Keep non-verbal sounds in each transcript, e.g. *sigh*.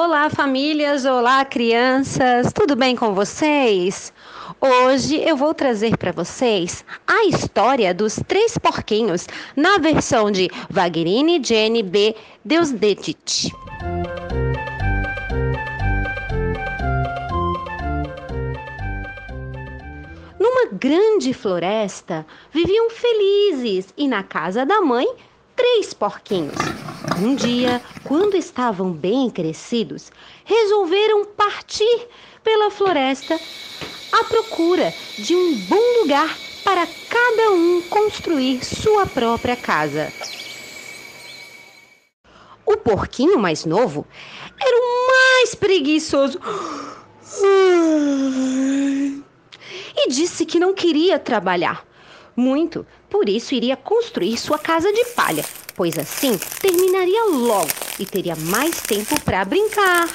Olá, famílias! Olá, crianças! Tudo bem com vocês? Hoje eu vou trazer para vocês a história dos três porquinhos na versão de Wagnerine Jenny B. Deusdedit. Numa grande floresta viviam felizes e na casa da mãe três porquinhos. Um dia, quando estavam bem crescidos, resolveram partir pela floresta à procura de um bom lugar para cada um construir sua própria casa. O porquinho mais novo era o mais preguiçoso *gasps* e disse que não queria trabalhar muito, por isso iria construir sua casa de palha, pois assim terminaria logo e teria mais tempo para brincar.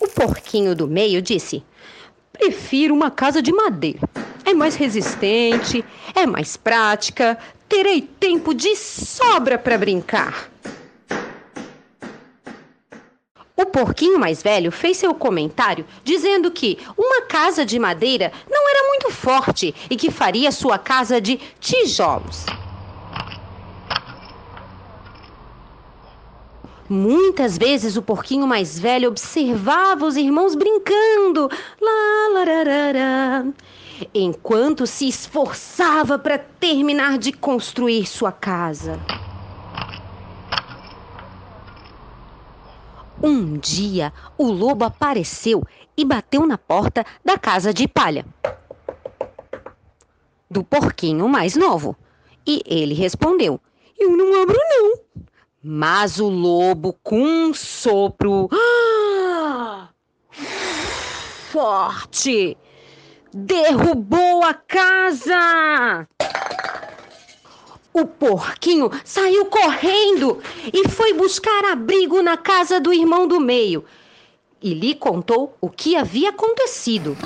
O porquinho do meio disse: Prefiro uma casa de madeira. É mais resistente, é mais prática, terei tempo de sobra para brincar. O porquinho mais velho fez seu comentário dizendo que uma casa de madeira não era muito forte e que faria sua casa de tijolos. Muitas vezes o porquinho mais velho observava os irmãos brincando, lá, lararara, enquanto se esforçava para terminar de construir sua casa. Um dia, o lobo apareceu e bateu na porta da casa de palha do porquinho mais novo. E ele respondeu: Eu não abro, não. Mas o lobo, com um sopro *gasps* forte, derrubou a casa. O porquinho saiu correndo e foi buscar abrigo na casa do irmão do meio e lhe contou o que havia acontecido.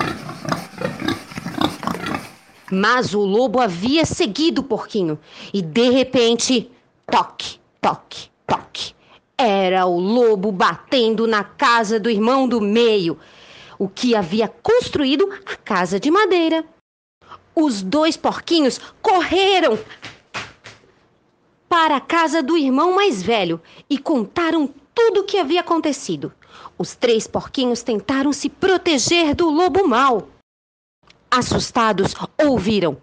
Mas o lobo havia seguido o porquinho e de repente, toque, toque, toque. Era o lobo batendo na casa do irmão do meio, o que havia construído a casa de madeira. Os dois porquinhos correram para a casa do irmão mais velho e contaram tudo o que havia acontecido. Os três porquinhos tentaram se proteger do lobo mau. Assustados, ouviram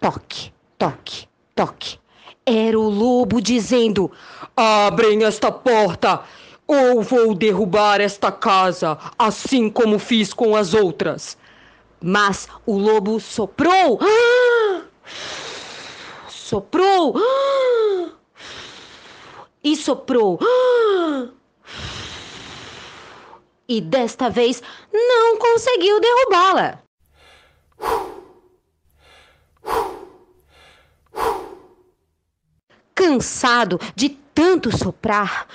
toque, toque, toque. Era o lobo dizendo: Abrem esta porta, ou vou derrubar esta casa, assim como fiz com as outras. Mas o lobo soprou. Ah! *gasps* Soprou. Ah! *gasps* E soprou. E desta vez não conseguiu derrubá-la. Cansado de tanto soprar,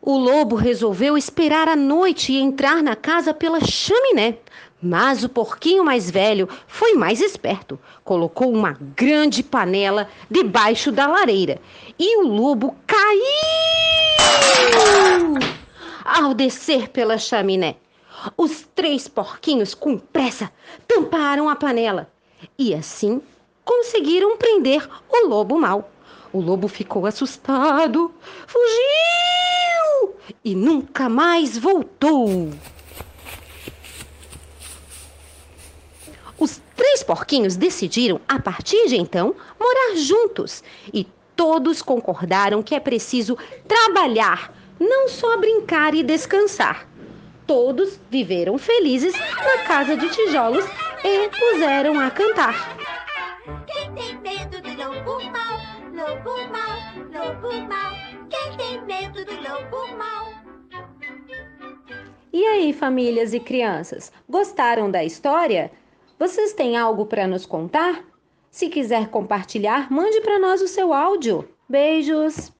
o lobo resolveu esperar a noite e entrar na casa pela chaminé. Mas o porquinho mais velho foi mais esperto. Colocou uma grande panela debaixo da lareira e o lobo caiu ao descer pela chaminé. Os três porquinhos, com pressa, tamparam a panela e assim conseguiram prender o lobo mau. O lobo ficou assustado, fugiu e nunca mais voltou. Os três porquinhos decidiram, a partir de então, morar juntos e todos concordaram que é preciso trabalhar, não só brincar e descansar. Todos viveram felizes na casa de tijolos e puseram a cantar. Quem tem medo do lobo mal, lobo mal, lobo mal. Quem tem medo do lobo mal? E aí, famílias e crianças, gostaram da história? Vocês têm algo para nos contar? Se quiser compartilhar, mande para nós o seu áudio. Beijos!